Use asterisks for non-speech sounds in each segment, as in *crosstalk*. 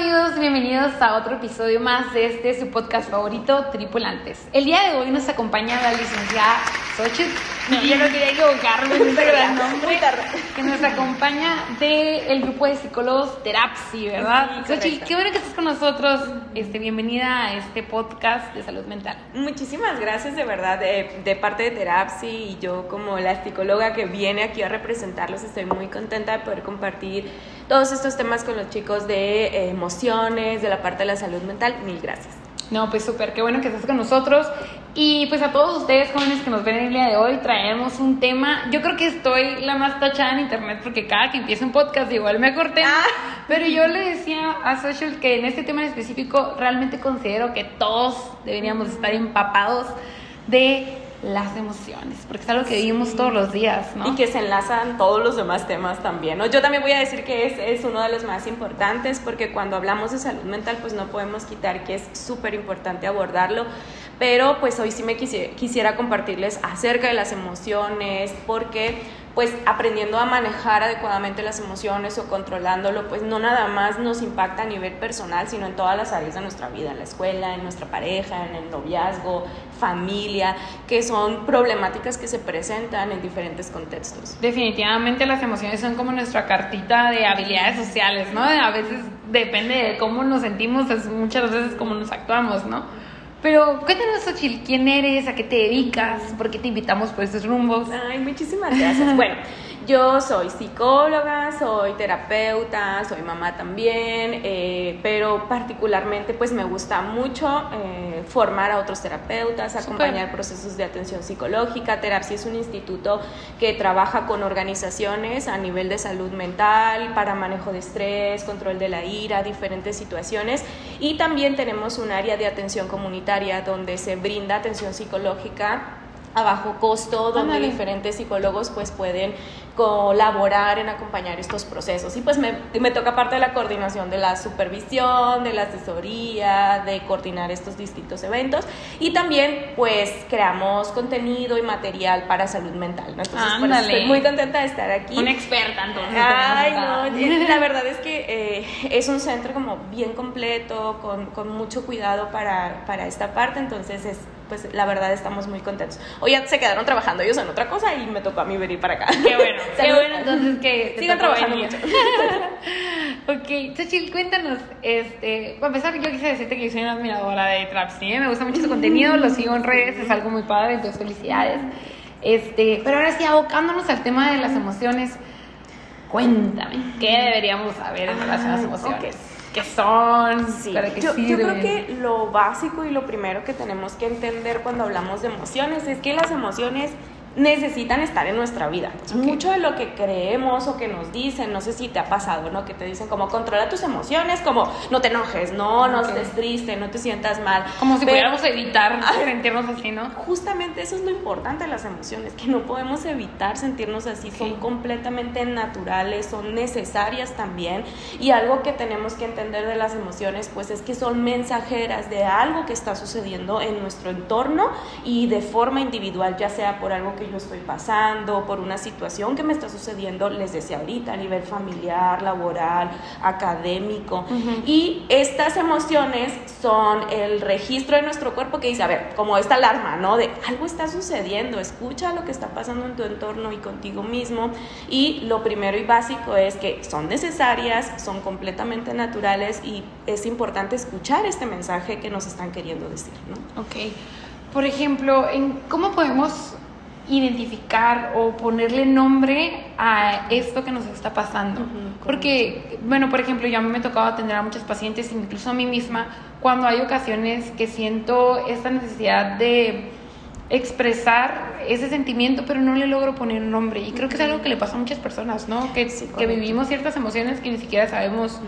amigos? Bienvenidos a otro episodio más de este su podcast favorito, Tripulantes. El día de hoy nos acompaña la licenciada Xochitl. No, yo no quería equivocarme este gran *laughs* nombre. Que nos acompaña del grupo de psicólogos Terapsi, ¿verdad? Sí, Xochitl, qué bueno que estés con nosotros. Este, bienvenida a este podcast de salud mental. Muchísimas gracias de verdad de, de parte de Terapsi y yo como la psicóloga que viene aquí a representarlos estoy muy contenta de poder compartir todos estos temas con los chicos de eh, emociones, de la parte de la salud mental. Mil gracias. No, pues súper, qué bueno que estés con nosotros. Y pues a todos ustedes jóvenes que nos ven el día de hoy, traemos un tema. Yo creo que estoy la más tachada en internet porque cada que empieza un podcast igual me corté. Pero yo le decía a Social que en este tema en específico realmente considero que todos deberíamos estar empapados de las emociones, porque es algo que vivimos todos los días, ¿no? Y que se enlazan todos los demás temas también, ¿no? Yo también voy a decir que es, es uno de los más importantes porque cuando hablamos de salud mental pues no podemos quitar que es súper importante abordarlo, pero pues hoy sí me quisiera, quisiera compartirles acerca de las emociones porque pues aprendiendo a manejar adecuadamente las emociones o controlándolo, pues no nada más nos impacta a nivel personal, sino en todas las áreas de nuestra vida, en la escuela, en nuestra pareja, en el noviazgo, familia, que son problemáticas que se presentan en diferentes contextos. Definitivamente las emociones son como nuestra cartita de habilidades sociales, ¿no? A veces depende de cómo nos sentimos, es muchas veces cómo nos actuamos, ¿no? Pero cuéntanos, Xochitl, ¿quién eres? ¿A qué te dedicas? ¿Por qué te invitamos por estos rumbos? Ay, muchísimas gracias. bueno, yo soy psicóloga, soy terapeuta, soy mamá también, eh, pero particularmente pues me gusta mucho eh, formar a otros terapeutas, acompañar procesos de atención psicológica. Terapia es un instituto que trabaja con organizaciones a nivel de salud mental, para manejo de estrés, control de la ira, diferentes situaciones. Y también tenemos un área de atención comunitaria donde se brinda atención psicológica a bajo costo, donde Ándale. diferentes psicólogos pues pueden colaborar en acompañar estos procesos. Y pues me, me toca parte de la coordinación de la supervisión, de la asesoría, de coordinar estos distintos eventos. Y también pues creamos contenido y material para salud mental. ¿no? Entonces por eso estoy muy contenta de estar aquí. Una experta, entonces. Ay, no, la verdad es que eh, es un centro como bien completo, con, con mucho cuidado para, para esta parte, entonces es, pues la verdad estamos muy contentos. Hoy ya se quedaron trabajando ellos en otra cosa y me tocó a mí venir para acá. Qué bueno, qué bueno entonces que Sigan trabajando mucho. *laughs* ok, Xochitl, cuéntanos, este, para empezar yo quise decirte que yo soy una admiradora de Trapsi, ¿eh? me gusta mucho su contenido, lo sigo en redes, es algo muy padre, entonces felicidades. Este, pero ahora sí, abocándonos al tema de las emociones, cuéntame, ¿qué deberíamos saber en relación a las Ah, emociones? ¿Qué son? Sí, ¿Para qué yo, yo creo que lo básico y lo primero que tenemos que entender cuando hablamos de emociones es que las emociones necesitan estar en nuestra vida. Mucho de lo que creemos o que nos dicen, no sé si te ha pasado, ¿no? Que te dicen como controla tus emociones, como no te enojes, no, no Ok. estés triste, no te sientas mal. Como si Pero- pudiéramos evitar *laughs* sentirnos así, ¿no? Justamente eso es lo importante de las emociones, que no podemos evitar sentirnos así, son Sí. completamente naturales, son necesarias también. Y algo que tenemos que entender de las emociones, pues es que son mensajeras de algo que está sucediendo en nuestro entorno y de forma individual, ya sea por algo que yo estoy pasando, por una situación que me está sucediendo, les decía ahorita, a nivel familiar, laboral, académico. Y estas emociones son el registro de nuestro cuerpo que dice, a ver, como esta alarma, ¿no? De algo está sucediendo, escucha lo que está pasando en tu entorno y contigo mismo. Y lo primero y básico es que son necesarias, son completamente naturales y es importante escuchar este mensaje que nos están queriendo decir, ¿no? Ok. Por ejemplo, ¿en ¿cómo podemos identificar o ponerle nombre a esto que nos está pasando? Porque, bueno, por ejemplo, yo a mí me tocaba atender a muchas pacientes, incluso a mí misma, cuando hay ocasiones que siento esta necesidad de expresar ese sentimiento, pero no le logro poner nombre. Y creo que es algo que le pasa a muchas personas, ¿no? Que, Sí, que correcto. vivimos ciertas emociones que ni siquiera sabemos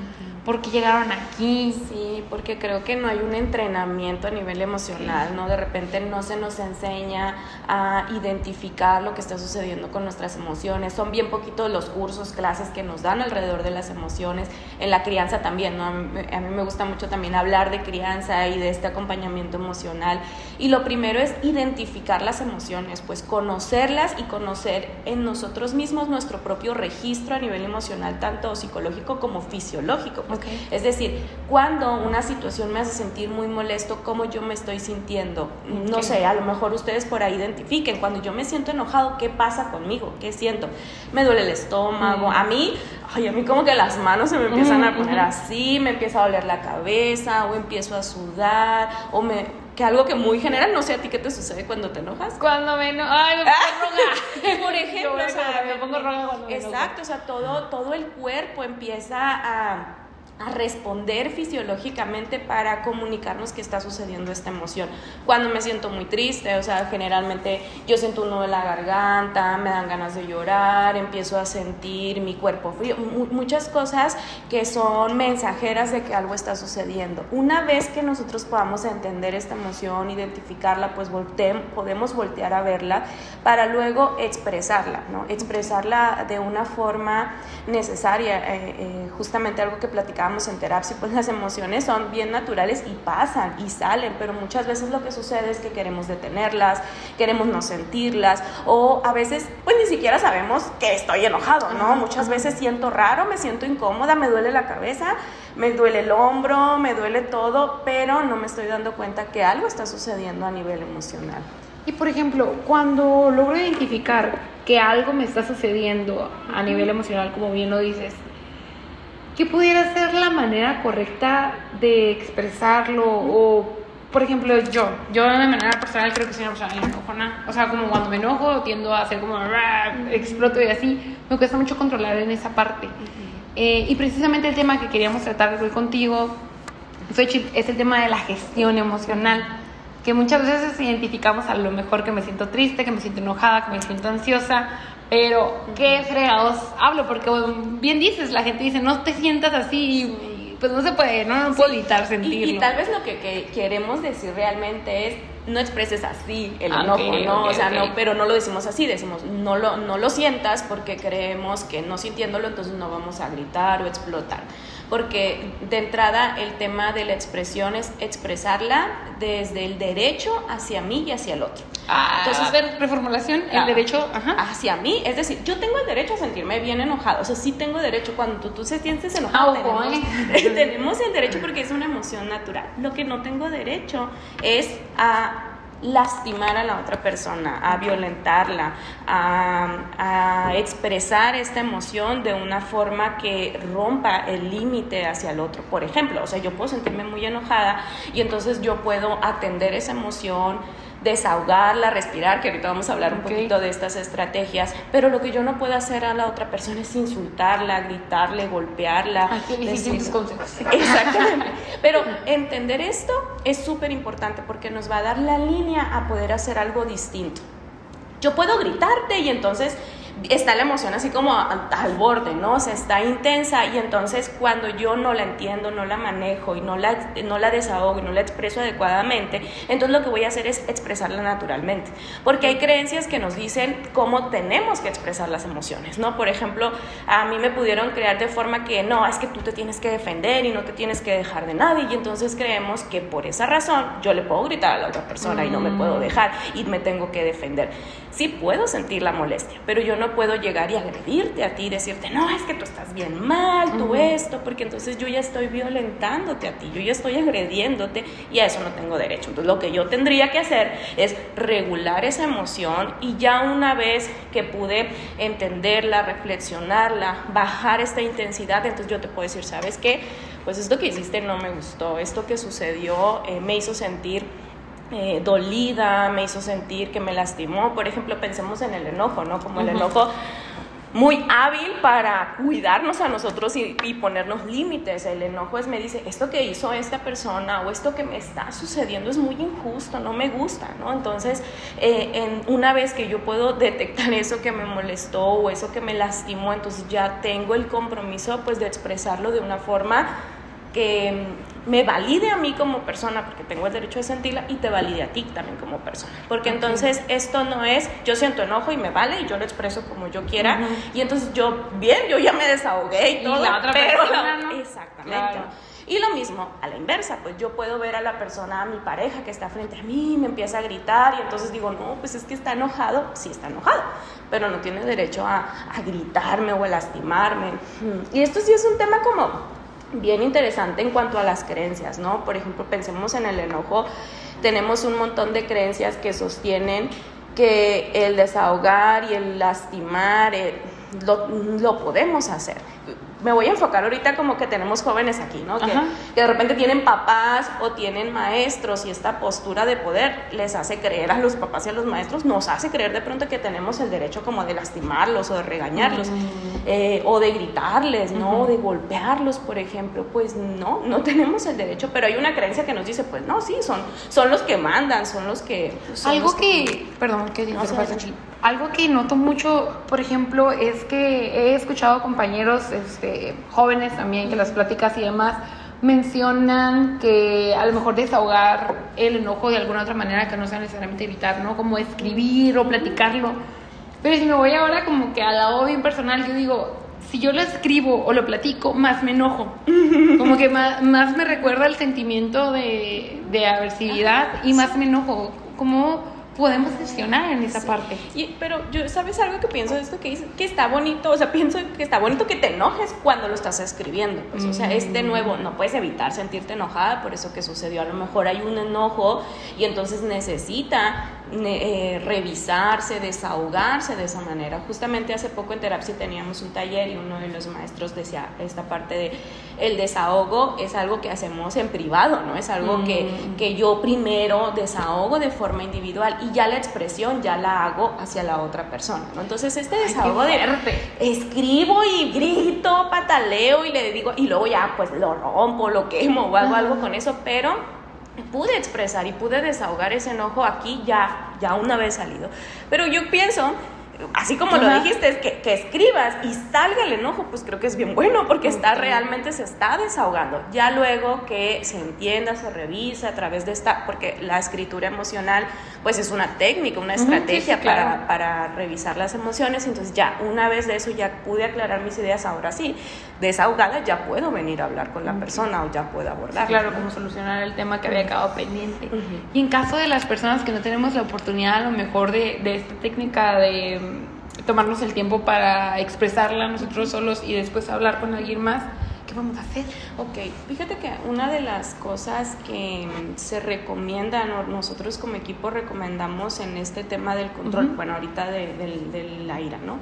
qué llegaron aquí. Sí, porque creo que no hay un entrenamiento a nivel emocional, ¿no? De repente no se nos enseña a identificar lo que está sucediendo con nuestras emociones. Son bien poquitos los cursos, clases que nos dan alrededor de las emociones. En la crianza también, ¿no? A mí, me gusta mucho también hablar de crianza y de este acompañamiento emocional. Y lo primero es identificar las emociones, pues conocerlas y conocer en nosotros mismos nuestro propio registro a nivel emocional, tanto psicológico como fisiológico. Es decir, cuando una situación me hace sentir muy molesto, cómo yo me estoy sintiendo. No sé, a lo mejor ustedes por ahí identifiquen, cuando yo me siento enojado, ¿qué pasa conmigo? ¿Qué siento? Me duele el estómago, a mí, ay, a mí como que las manos se me empiezan a poner así, me empieza a doler la cabeza, o empiezo a sudar, o me que algo que muy general, no sé a ti qué te sucede cuando te enojas. Cuando me enojo, ay, me pongo roja. *laughs* Por ejemplo, *laughs* o sea, me pongo roja cuando me Exacto, o sea, todo, todo el cuerpo empieza a a responder fisiológicamente para comunicarnos qué está sucediendo esta emoción. Cuando me siento muy triste, o sea, generalmente yo siento un nudo en la garganta, me dan ganas de llorar, empiezo a sentir mi cuerpo frío, muchas cosas que son mensajeras de que algo está sucediendo. Una vez que nosotros podamos entender esta emoción, identificarla, pues podemos voltear a verla para luego expresarla, ¿no? Expresarla de una forma necesaria, eh, eh, justamente algo que platicamos en terapia, pues las emociones son bien naturales y pasan y salen, pero muchas veces lo que sucede es que queremos detenerlas, queremos no sentirlas o a veces pues ni siquiera sabemos que estoy enojado, ¿no? Muchas veces siento raro, me siento incómoda, me duele la cabeza, me duele el hombro, me duele todo, pero no me estoy dando cuenta que algo está sucediendo a nivel emocional. Y por ejemplo, cuando logro identificar que algo me está sucediendo a nivel emocional, como bien lo dices, ¿qué pudiera ser la manera correcta de expresarlo? O, por ejemplo, yo, yo de manera personal creo que soy una persona enojona. O sea, como cuando me enojo tiendo a hacer como exploto y así. Me cuesta mucho controlar en esa parte. Eh, y precisamente el tema que queríamos tratar hoy contigo es el tema de la gestión emocional. Que muchas veces identificamos a lo mejor que me siento triste, que me siento enojada, que me siento ansiosa, pero, ¿qué fregados hablo? Porque bien dices, la gente dice, no te sientas así, pues no se puede, no, no puedo evitar sentirlo. Y, tal vez lo que, queremos decir realmente es, no expreses así el ah, enojo, ¿no? o sea, no, pero no lo decimos así, decimos, no lo, no lo sientas porque creemos que no sintiéndolo entonces no vamos a gritar o explotar porque de entrada el tema de la expresión es expresarla desde el derecho hacia mí y hacia el otro. Ah, Entonces, a ver, reformulación, el ah, derecho hacia mí, es decir, yo tengo el derecho a sentirme bien enojado, o sea, sí tengo derecho, cuando tú, tú se sientes enojado, ah, tenemos, *laughs* tenemos el derecho porque es una emoción natural. Lo que no tengo derecho es a lastimar a la otra persona, a violentarla, a, expresar esta emoción de una forma que rompa el límite hacia el otro. Por ejemplo, o sea, yo puedo sentirme muy enojada y entonces yo puedo atender esa emoción desahogarla, respirar, que ahorita vamos a hablar un poquito de estas estrategias, pero lo que yo no puedo hacer a la otra persona es insultarla, gritarle, golpearla. *laughs* Exactamente. Pero entender esto es súper importante porque nos va a dar la línea a poder hacer algo distinto. Yo puedo gritarte y entonces está la emoción así como al, borde, ¿no? O sea, está intensa y entonces cuando yo no la entiendo, no la manejo y no la, no la desahogo y no la expreso adecuadamente, entonces lo que voy a hacer es expresarla naturalmente. Porque hay creencias que nos dicen cómo tenemos que expresar las emociones, ¿no? Por ejemplo, a mí me pudieron crear de forma que no, es que tú te tienes que defender y no te tienes que dejar de nadie y entonces creemos que por esa razón yo le puedo gritar a la otra persona y no me puedo mm. dejar y me tengo que defender. Sí puedo sentir la molestia, pero yo no puedo llegar y agredirte a ti, decirte, no, es que tú estás bien mal, tú esto, porque entonces yo ya estoy violentándote a ti, yo ya estoy agrediéndote y a eso no tengo derecho. Entonces lo que yo tendría que hacer es regular esa emoción y ya una vez que pude entenderla, reflexionarla, bajar esta intensidad, entonces yo te puedo decir, ¿sabes qué? Pues esto que hiciste no me gustó, esto que sucedió eh, me hizo sentir eh, dolida, me hizo sentir que me lastimó. Por ejemplo, pensemos en el enojo, ¿no? Como el enojo muy hábil para cuidarnos a nosotros y, ponernos límites. El enojo es, me dice, esto que hizo esta persona o esto que me está sucediendo es muy injusto, no me gusta, ¿no? Entonces, eh, en, una vez que yo puedo detectar *laughs* eso que me molestó o eso que me lastimó, entonces ya tengo el compromiso pues de expresarlo de una forma que me valide a mí como persona, porque tengo el derecho de sentirla, y te valide a ti también como persona. Porque entonces esto no es, yo siento enojo y me vale y yo lo expreso como yo quiera, y entonces yo, bien, yo ya me desahogué y todo, la otra pero persona, ¿no? exactamente. Y lo mismo, a la inversa, pues yo puedo ver a la persona, a mi pareja que está frente a mí, me empieza a gritar y entonces digo, no, pues es que está enojado, sí está enojado, pero no tiene derecho a, a gritarme o a lastimarme. Y esto sí es un tema como bien interesante en cuanto a las creencias, ¿no? Por ejemplo, pensemos en el enojo, tenemos un montón de creencias que sostienen que el desahogar y el lastimar eh, lo, lo podemos hacer me voy a enfocar ahorita como que tenemos jóvenes aquí, ¿no? Que, que, de repente tienen papás o tienen maestros y esta postura de poder les hace creer a los papás y a los maestros, nos hace creer de pronto que tenemos el derecho como de lastimarlos o de regañarlos eh, o de gritarles, ¿no? De golpearlos, por ejemplo. Pues no, no *laughs* tenemos el derecho, pero hay una creencia que nos dice, pues no, sí, son, son los que mandan, son los que... Algo que, perdón, que digo, algo que noto mucho, por ejemplo, es que he escuchado compañeros este, jóvenes también que las pláticas y demás mencionan que a lo mejor desahogar el enojo de alguna otra manera que no sea necesariamente evitar, ¿no? Como escribir o platicarlo. Pero si me voy ahora como que al lado bien personal, yo digo, si yo lo escribo o lo platico, más me enojo. *laughs* Como que más, más me recuerda el sentimiento de, de aversividad y más me enojo. Como podemos gestionar en esa parte. Y, pero yo, ¿sabes algo que pienso de esto que dices? Que está bonito, o sea, pienso que está bonito que te enojes cuando lo estás escribiendo. Pues, O sea, es de nuevo, no puedes evitar sentirte enojada por eso que sucedió. A lo mejor hay un enojo y entonces necesita eh, revisarse, desahogarse de esa manera. Justamente hace poco en Terapsi teníamos un taller y uno de los maestros decía esta parte de el desahogo es algo que hacemos en privado, ¿no? Es algo que, mm. que yo primero desahogo de forma individual y ya la expresión ya la hago hacia la otra persona, ¿no? Entonces este desahogo de escribo y grito, pataleo y le digo y luego ya pues lo rompo, lo quemo o hago algo con eso, pero pude expresar y pude desahogar ese enojo aquí ya, ya una vez salido. Pero yo pienso así como lo dijiste, que, que, escribas y salga el enojo, pues creo que es bien *laughs* bueno porque está realmente se está desahogando. Ya luego que se entienda, se revisa a través de esta, porque la escritura emocional pues es una técnica, una estrategia para, para, revisar las emociones, entonces ya una vez de eso ya pude aclarar mis ideas, ahora sí, desahogada ya puedo venir a hablar con la persona o ya puedo abordar. claro, como solucionar el tema que había quedado pendiente. Y en caso de las personas que no tenemos la oportunidad a lo mejor de, de esta técnica de tomarnos el tiempo para expresarla nosotros solos y después hablar con alguien más, ¿qué vamos a hacer? Ok, fíjate que una de las cosas que se recomiendan, o nosotros como equipo recomendamos en este tema del control, bueno, ahorita de, de la ira, ¿no?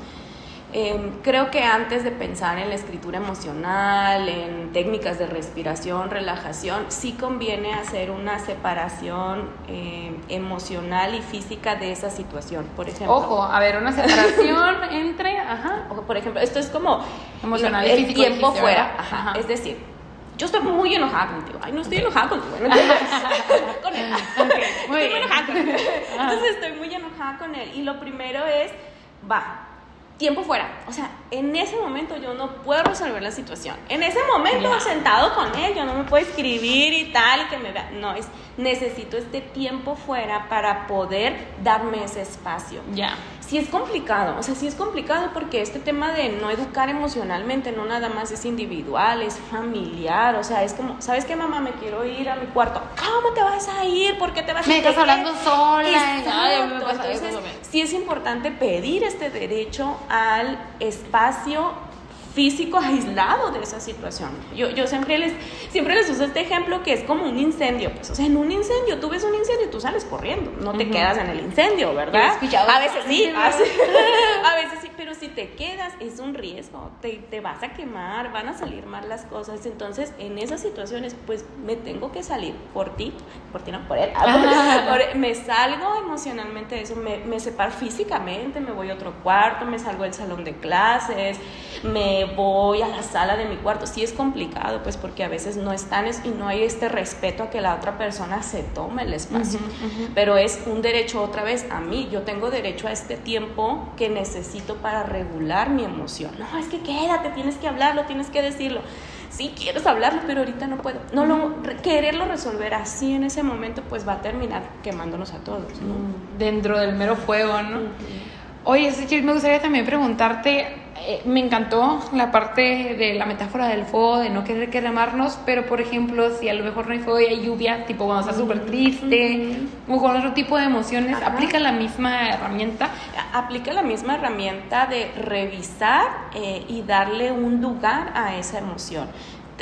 Em, creo que antes de pensar en la escritura emocional, en técnicas de respiración, relajación, sí conviene hacer una separación em, emocional y física de esa situación. Por ejemplo, ojo, a ver, una separación *laughs* entre, ajá, ojo, por ejemplo, esto es como emocional y el tiempo fuera, ajá. es decir, yo estoy muy enojada contigo. Ay, no estoy enojada contigo. *laughs* *laughs* con él. muy estoy enojada con él. Entonces estoy muy enojada con él. Y lo primero es, va, tiempo fuera. O sea, en ese momento yo no puedo resolver la situación. En ese momento, sentado con él, yo no me puedo escribir y tal, y que me vea. No, es necesito este tiempo fuera para poder darme ese espacio. Ya sí es complicado, o sea, sí es complicado porque este tema de no educar emocionalmente no nada más es individual, es familiar, o sea, es como, ¿sabes qué, mamá? Me quiero ir a mi cuarto. ¿Cómo te vas a ir? ¿Por qué te vas a ir? Me estás hablando sola. Entonces, sí es importante pedir este derecho al espacio físico aislado de esa situación. Yo, yo siempre, les, siempre les uso este ejemplo que es como un incendio. Pues, o sea, en un incendio, tú ves un incendio y tú sales corriendo, no te quedas en el incendio, ¿verdad? *laughs* *laughs* A veces sí, a veces sí, pero si te quedas es un riesgo, te, te vas a quemar, van a salir mal las cosas. Entonces, en esas situaciones, pues me tengo que salir por ti, por ti no, *laughs* por él. me salgo emocionalmente de eso, me, me separo físicamente, me voy a otro cuarto, me salgo del salón de clases, me voy a la sala de mi cuarto. Sí es complicado, pues porque a veces no están y no hay este respeto a que la otra persona se tome el espacio. Pero es un derecho otra vez a mí. Yo tengo derecho a este tiempo que necesito para regular mi emoción. No, es que quédate, tienes que hablarlo, tienes que decirlo. sí, quieres hablarlo, pero ahorita no puedo. No lo, quererlo resolver así en ese momento, pues va a terminar quemándonos a todos, ¿no? Dentro del mero fuego, ¿no? Oye, Sechil, me gustaría también preguntarte, eh, me encantó la parte de la metáfora del fuego, de no querer quemarnos, pero por ejemplo, si a lo mejor no hay fuego y hay lluvia, tipo cuando estás súper triste, o con otro tipo de emociones, ¿aplica la misma herramienta? Aplica la misma herramienta de revisar eh, y darle un lugar a esa emoción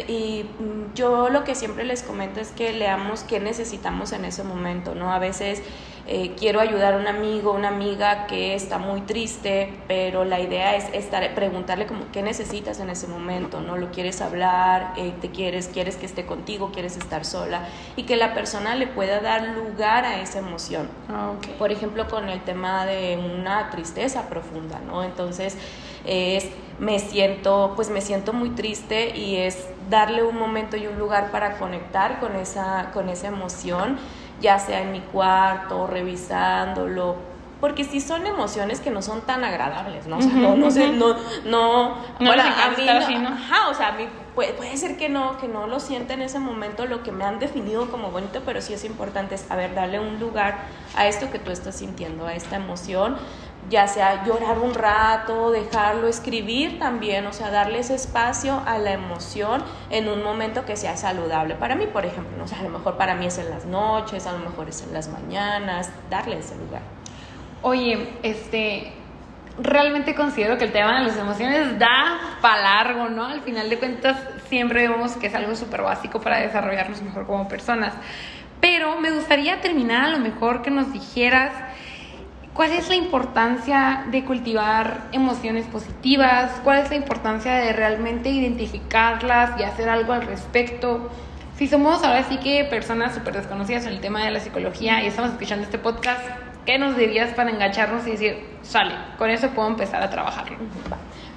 y mm, yo lo que siempre les comento es que leamos qué necesitamos en ese momento, ¿no? A veces eh, quiero ayudar a un amigo, una amiga que está muy triste, pero la idea es estar, preguntarle como qué necesitas en ese momento, ¿no? Lo quieres hablar, eh, te quieres, quieres que esté contigo, quieres estar sola y que la persona le pueda dar lugar a esa emoción. Ah, Por ejemplo, con el tema de una tristeza profunda, ¿no? Entonces, es me siento, pues me siento muy triste y es darle un momento y un lugar para conectar con esa, con esa emoción ya sea en mi cuarto, revisándolo, porque si son emociones que no son tan agradables, ¿no? O sea, no, no sé, no, no, no bueno, a mí, no, ajá, o sea, a mí puede, puede, ser que no, que no lo sienta en ese momento lo que me han definido como bonito, pero sí es importante saber darle un lugar a esto que tú estás sintiendo, a esta emoción, ya sea llorar un rato, dejarlo escribir también, o sea, darle ese espacio a la emoción en un momento que sea saludable. Para mí, por ejemplo, ¿no? a lo mejor para mí es en las noches, a lo mejor es en las mañanas, darle ese lugar. Oye, este, realmente considero que el tema de las emociones da para largo, ¿no? Al final de cuentas, siempre vemos que es algo súper básico para desarrollarnos mejor como personas. Pero me gustaría terminar a lo mejor que nos dijeras ¿Cuál es la importancia de cultivar emociones positivas? ¿Cuál es la importancia de realmente identificarlas y hacer algo al respecto? Si somos ahora sí que personas súper desconocidas en el tema de la psicología y estamos escuchando este podcast, ¿qué nos dirías para engancharnos y decir, sale, con eso puedo empezar a trabajarlo?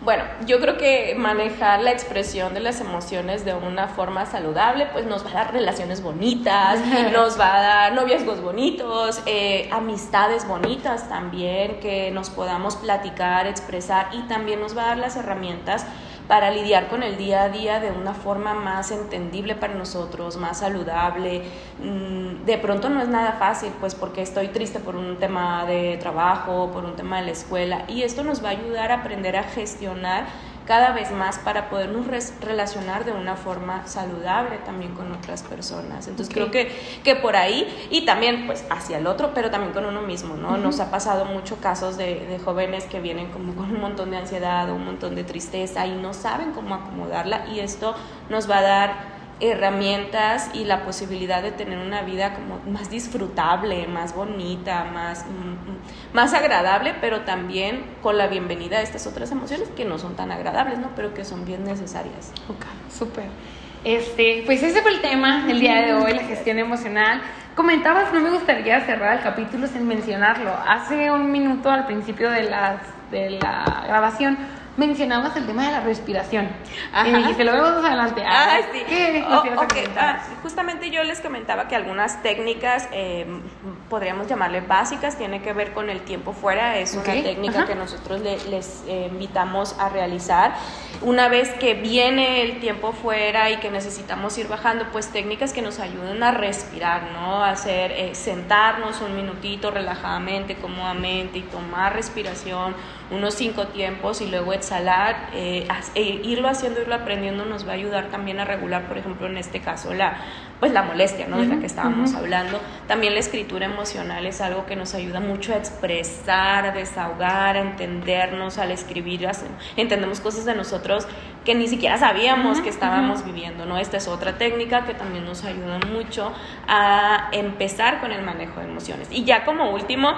Bueno, yo creo que manejar la expresión de las emociones de una forma saludable, pues nos va a dar relaciones bonitas, *laughs* nos va a dar noviazgos bonitos, eh, amistades bonitas también, que nos podamos platicar, expresar y también nos va a dar las herramientas para lidiar con el día a día de una forma más entendible para nosotros, más saludable. Mm, de pronto no es nada fácil, pues porque estoy triste por un tema de trabajo, por un tema de la escuela, y esto nos va a ayudar a aprender a gestionar cada vez más para podernos relacionar de una forma saludable también con otras personas. Entonces creo que, que por ahí y también pues hacia el otro, pero también con uno mismo, ¿no? Nos ha pasado muchos casos de, de, jóvenes que vienen como con un montón de ansiedad o un montón de tristeza y no saben cómo acomodarla y esto nos va a dar herramientas y la posibilidad de tener una vida como más disfrutable, más bonita, más, mm, mm, más agradable, pero también con la bienvenida a estas otras emociones que no son tan agradables, ¿no? Pero que son bien necesarias. Ok, súper. Este, pues ese fue el tema del día de hoy, la gestión emocional. Comentabas, no me gustaría cerrar el capítulo sin mencionarlo. Hace un minuto al principio de, las, de la grabación mencionabas el tema de la respiración. Ajá. Y me dijiste, lo vemos más adelante. Ah, sí. ¿Qué oh, okay. ah, justamente yo les comentaba que algunas técnicas, eh, podríamos llamarle básicas, tiene que ver con el tiempo fuera. Es una técnica que nosotros les eh, invitamos a realizar. Una vez que viene el tiempo fuera y que necesitamos ir bajando, pues técnicas que nos ayuden a respirar, ¿no? Hacer, eh, sentarnos un minutito relajadamente, cómodamente y tomar respiración unos cinco tiempos y luego exhalar, eh, e irlo haciendo, irlo aprendiendo nos va a ayudar también a regular, por ejemplo, en este caso, la, pues la molestia, ¿no? De la que estábamos hablando. También la escritura emocional es algo que nos ayuda mucho a expresar, a desahogar, a entendernos, al escribir, entendemos cosas de nosotros que ni siquiera sabíamos que estábamos viviendo, ¿no? Esta es otra técnica que también nos ayuda mucho a empezar con el manejo de emociones. Y ya como último,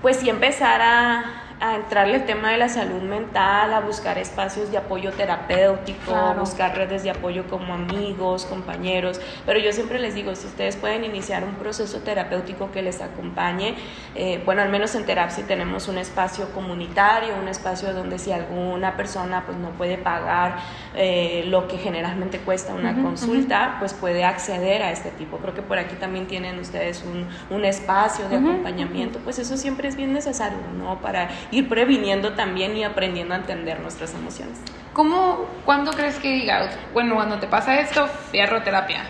pues sí empezar a a entrarle el tema de la salud mental, a buscar espacios de apoyo terapéutico, a buscar redes de apoyo como amigos, compañeros. Pero yo siempre les digo, si ustedes pueden iniciar un proceso terapéutico que les acompañe, eh, bueno, al menos en Terapsi tenemos un espacio comunitario, un espacio donde si alguna persona pues no puede pagar eh, lo que generalmente cuesta una consulta, pues puede acceder a este tipo. Creo que por aquí también tienen ustedes un, un espacio de acompañamiento, pues eso siempre es bien necesario, ¿no? Para ir previniendo también y aprendiendo a entender nuestras emociones. ¿Cómo, cuándo crees que digas, bueno, cuando te pasa esto, fierro terapia?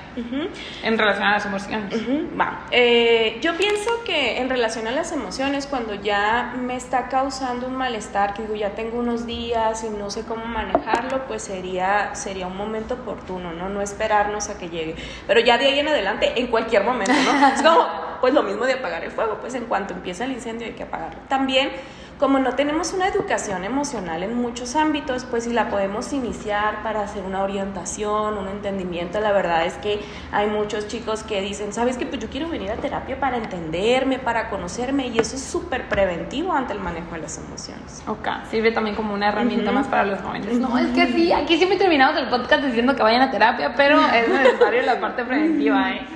En relación a las emociones. Va. Eh, yo pienso que en relación a las emociones, cuando ya me está causando un malestar, que digo, ya tengo unos días y no sé cómo manejarlo, pues sería, sería un momento oportuno, ¿no? No esperarnos a que llegue. Pero ya de ahí en adelante, en cualquier momento, ¿no? Es como, pues lo mismo de apagar el fuego, pues en cuanto empieza el incendio hay que apagarlo. También como no tenemos una educación emocional en muchos ámbitos, pues si la podemos iniciar para hacer una orientación, un entendimiento, la verdad es que hay muchos chicos que dicen, ¿sabes qué? Pues yo quiero venir a terapia para entenderme, para conocerme y eso es súper preventivo ante el manejo de las emociones. Ok, sirve también como una herramienta más para los jóvenes. No, es que sí, aquí siempre terminamos el podcast diciendo que vayan a terapia, pero es necesario la parte preventiva, ¿eh?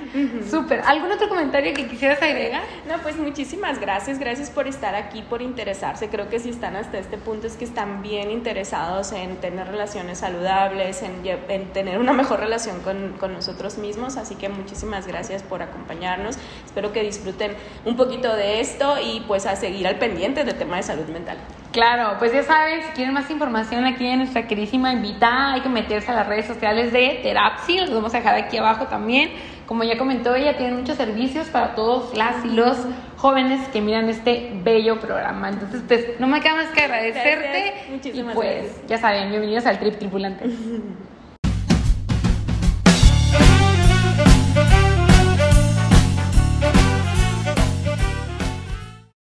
Súper. ¿Algún otro comentario que quisieras agregar? No, pues muchísimas gracias, gracias por estar aquí, por interesar Creo que si están hasta este punto es que están bien interesados en tener relaciones saludables, en, tener una mejor relación con, con, nosotros mismos. Así que muchísimas gracias por acompañarnos. Espero que disfruten un poquito de esto y pues a seguir al pendiente del tema de salud mental. Claro, pues ya saben, si quieren más información aquí en nuestra queridísima invitada, hay que meterse a las redes sociales de Terapsi, los vamos a dejar aquí abajo también. Como ya comentó ella, tiene muchos servicios para todos las y los jóvenes que miran este bello programa. Entonces, pues, no me queda más que agradecerte. Muchísimas y pues, ya saben, bienvenidos al Trip Tripulante. *laughs*